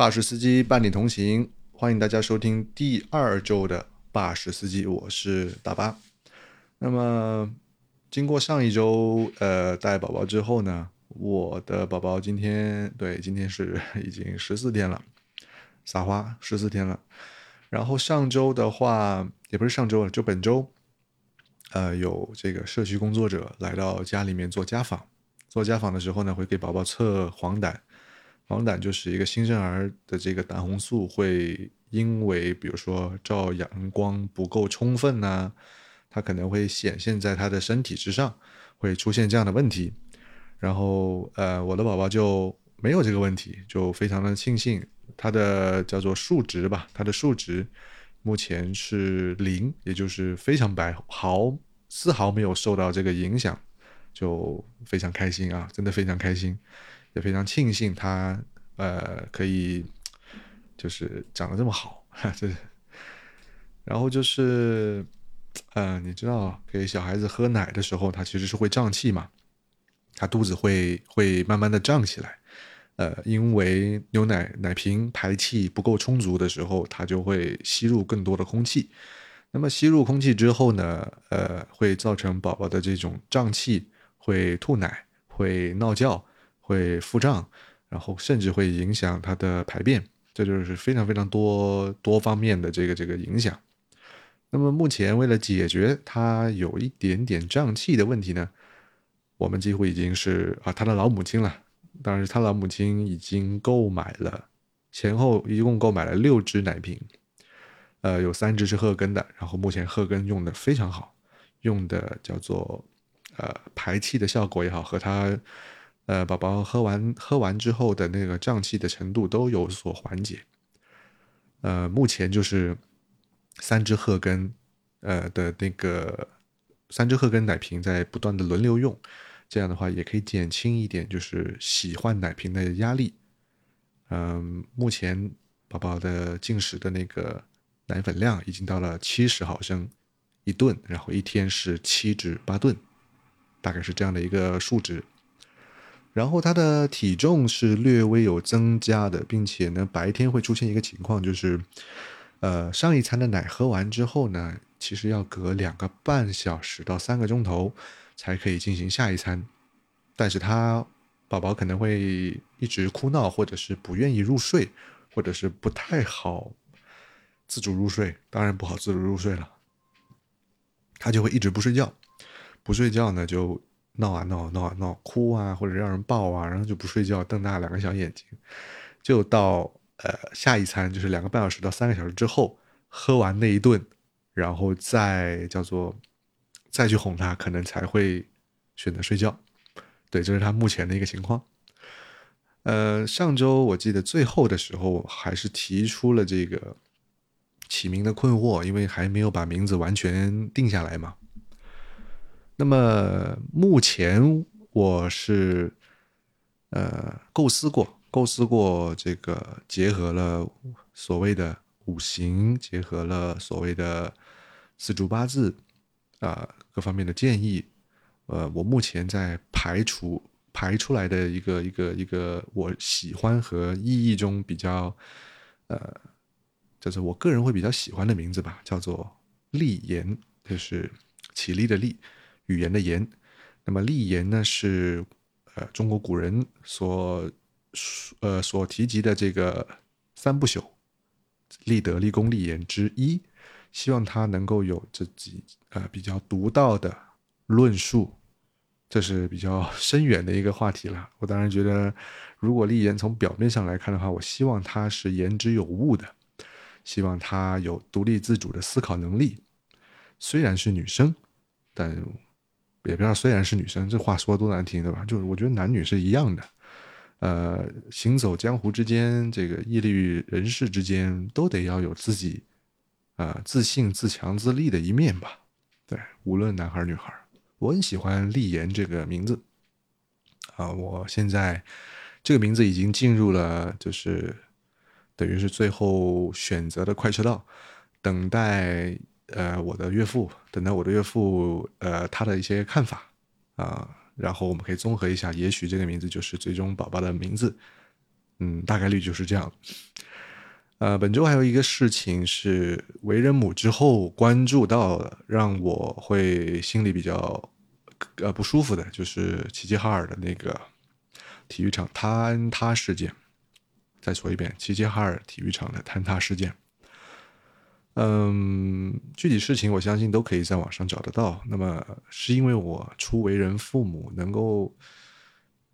巴士司机伴你同行，欢迎大家收听第二周的巴士司机，我是大巴。那么，经过上一周呃带宝宝之后呢，我的宝宝今天对今天是已经十四天了，撒花十四天了。然后上周的话，也不是上周了，就本周，呃，有这个社区工作者来到家里面做家访。做家访的时候呢，会给宝宝测黄疸。黄疸就是一个新生儿的这个胆红素会因为比如说照阳光不够充分呢，它可能会显现在他的身体之上，会出现这样的问题。然后呃，我的宝宝就没有这个问题，就非常的庆幸。他的叫做数值吧，他的数值目前是零，也就是非常白，毫丝毫没有受到这个影响。就非常开心啊，真的非常开心，也非常庆幸他呃可以就是长得这么好，这然后就是呃你知道给小孩子喝奶的时候，他其实是会胀气嘛，他肚子会会慢慢的胀起来，呃因为牛奶奶瓶排气不够充足的时候，它就会吸入更多的空气，那么吸入空气之后呢，呃会造成宝宝的这种胀气。会吐奶，会闹觉，会腹胀，然后甚至会影响他的排便，这就是非常非常多多方面的这个这个影响。那么目前为了解决他有一点点胀气的问题呢，我们几乎已经是啊他的老母亲了，当然他老母亲已经购买了前后一共购买了六支奶瓶，呃有三支是赫根的，然后目前赫根用的非常好，用的叫做。呃，排气的效果也好，和他，呃，宝宝喝完喝完之后的那个胀气的程度都有所缓解。呃，目前就是三支鹤根，呃的那个三只鹤根奶瓶在不断的轮流用，这样的话也可以减轻一点就是洗换奶瓶的压力。嗯，目前宝宝的进食的那个奶粉量已经到了七十毫升一顿，然后一天是七至八顿。大概是这样的一个数值，然后他的体重是略微有增加的，并且呢，白天会出现一个情况，就是，呃，上一餐的奶喝完之后呢，其实要隔两个半小时到三个钟头才可以进行下一餐，但是他宝宝可能会一直哭闹，或者是不愿意入睡，或者是不太好自主入睡，当然不好自主入睡了，他就会一直不睡觉。不睡觉呢，就闹啊闹闹啊闹，哭啊或者让人抱啊，然后就不睡觉，瞪大两个小眼睛，就到呃下一餐，就是两个半小时到三个小时之后，喝完那一顿，然后再叫做再去哄他，可能才会选择睡觉。对，这是他目前的一个情况。呃，上周我记得最后的时候，还是提出了这个起名的困惑，因为还没有把名字完全定下来嘛。那么目前我是呃构思过，构思过这个结合了所谓的五行，结合了所谓的四柱八字啊各方面的建议，呃，我目前在排除排出来的一个一个一个我喜欢和意义中比较呃，就是我个人会比较喜欢的名字吧，叫做立言，就是起立的立。语言的言，那么立言呢是呃中国古人所呃所提及的这个三不朽，立德、立功、立言之一，希望他能够有自己呃比较独到的论述，这是比较深远的一个话题了。我当然觉得，如果立言从表面上来看的话，我希望他是言之有物的，希望他有独立自主的思考能力。虽然是女生，但。也不知道，虽然是女生，这话说多难听，对吧？就是我觉得男女是一样的，呃，行走江湖之间，这个屹立于人世之间，都得要有自己，呃，自信、自强、自立的一面吧。对，无论男孩女孩，我很喜欢立言这个名字。啊，我现在这个名字已经进入了，就是等于是最后选择的快车道，等待。呃，我的岳父，等待我的岳父，呃，他的一些看法啊，然后我们可以综合一下，也许这个名字就是最终宝宝的名字。嗯，大概率就是这样。呃，本周还有一个事情是为人母之后关注到的，让我会心里比较呃不舒服的，就是齐齐哈尔的那个体育场坍塌事件。再说一遍，齐齐哈尔体育场的坍塌事件。嗯，具体事情我相信都可以在网上找得到。那么是因为我初为人父母，能够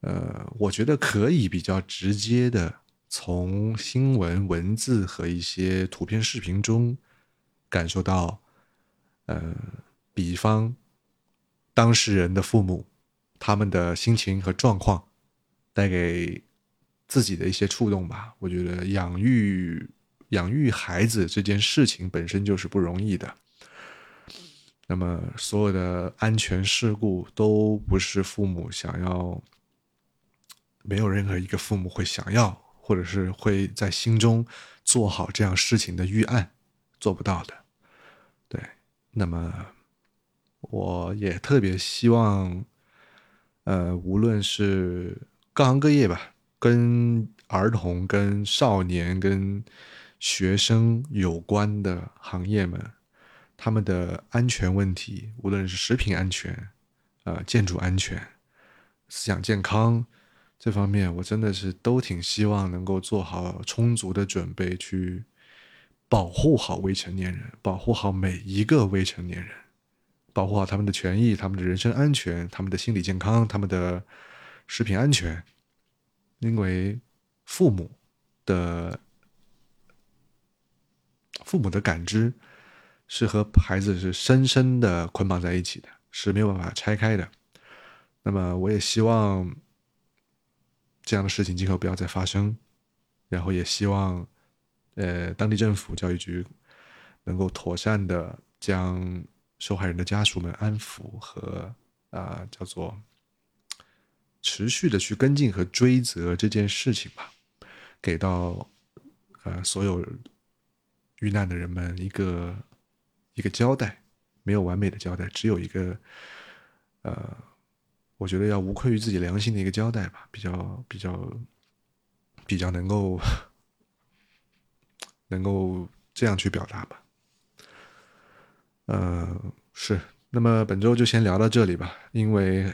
呃，我觉得可以比较直接的。从新闻文字和一些图片视频中感受到，呃，比方当事人的父母他们的心情和状况带给自己的一些触动吧。我觉得养育养育孩子这件事情本身就是不容易的。那么所有的安全事故都不是父母想要，没有任何一个父母会想要。或者是会在心中做好这样事情的预案，做不到的。对，那么我也特别希望，呃，无论是各行各业吧，跟儿童、跟少年、跟学生有关的行业们，他们的安全问题，无论是食品安全、呃，建筑安全、思想健康。这方面我真的是都挺希望能够做好充足的准备，去保护好未成年人，保护好每一个未成年人，保护好他们的权益、他们的人身安全、他们的心理健康、他们的食品安全。因为父母的父母的感知是和孩子是深深的捆绑在一起的，是没有办法拆开的。那么，我也希望。这样的事情今后不要再发生，然后也希望，呃，当地政府教育局能够妥善的将受害人的家属们安抚和啊，叫做持续的去跟进和追责这件事情吧，给到呃所有遇难的人们一个一个交代，没有完美的交代，只有一个呃。我觉得要无愧于自己良心的一个交代吧，比较比较比较能够 能够这样去表达吧。呃，是，那么本周就先聊到这里吧，因为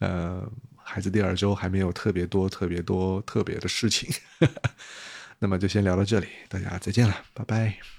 呃，孩子第二周还没有特别多、特别多、特别的事情，那么就先聊到这里，大家再见了，拜拜。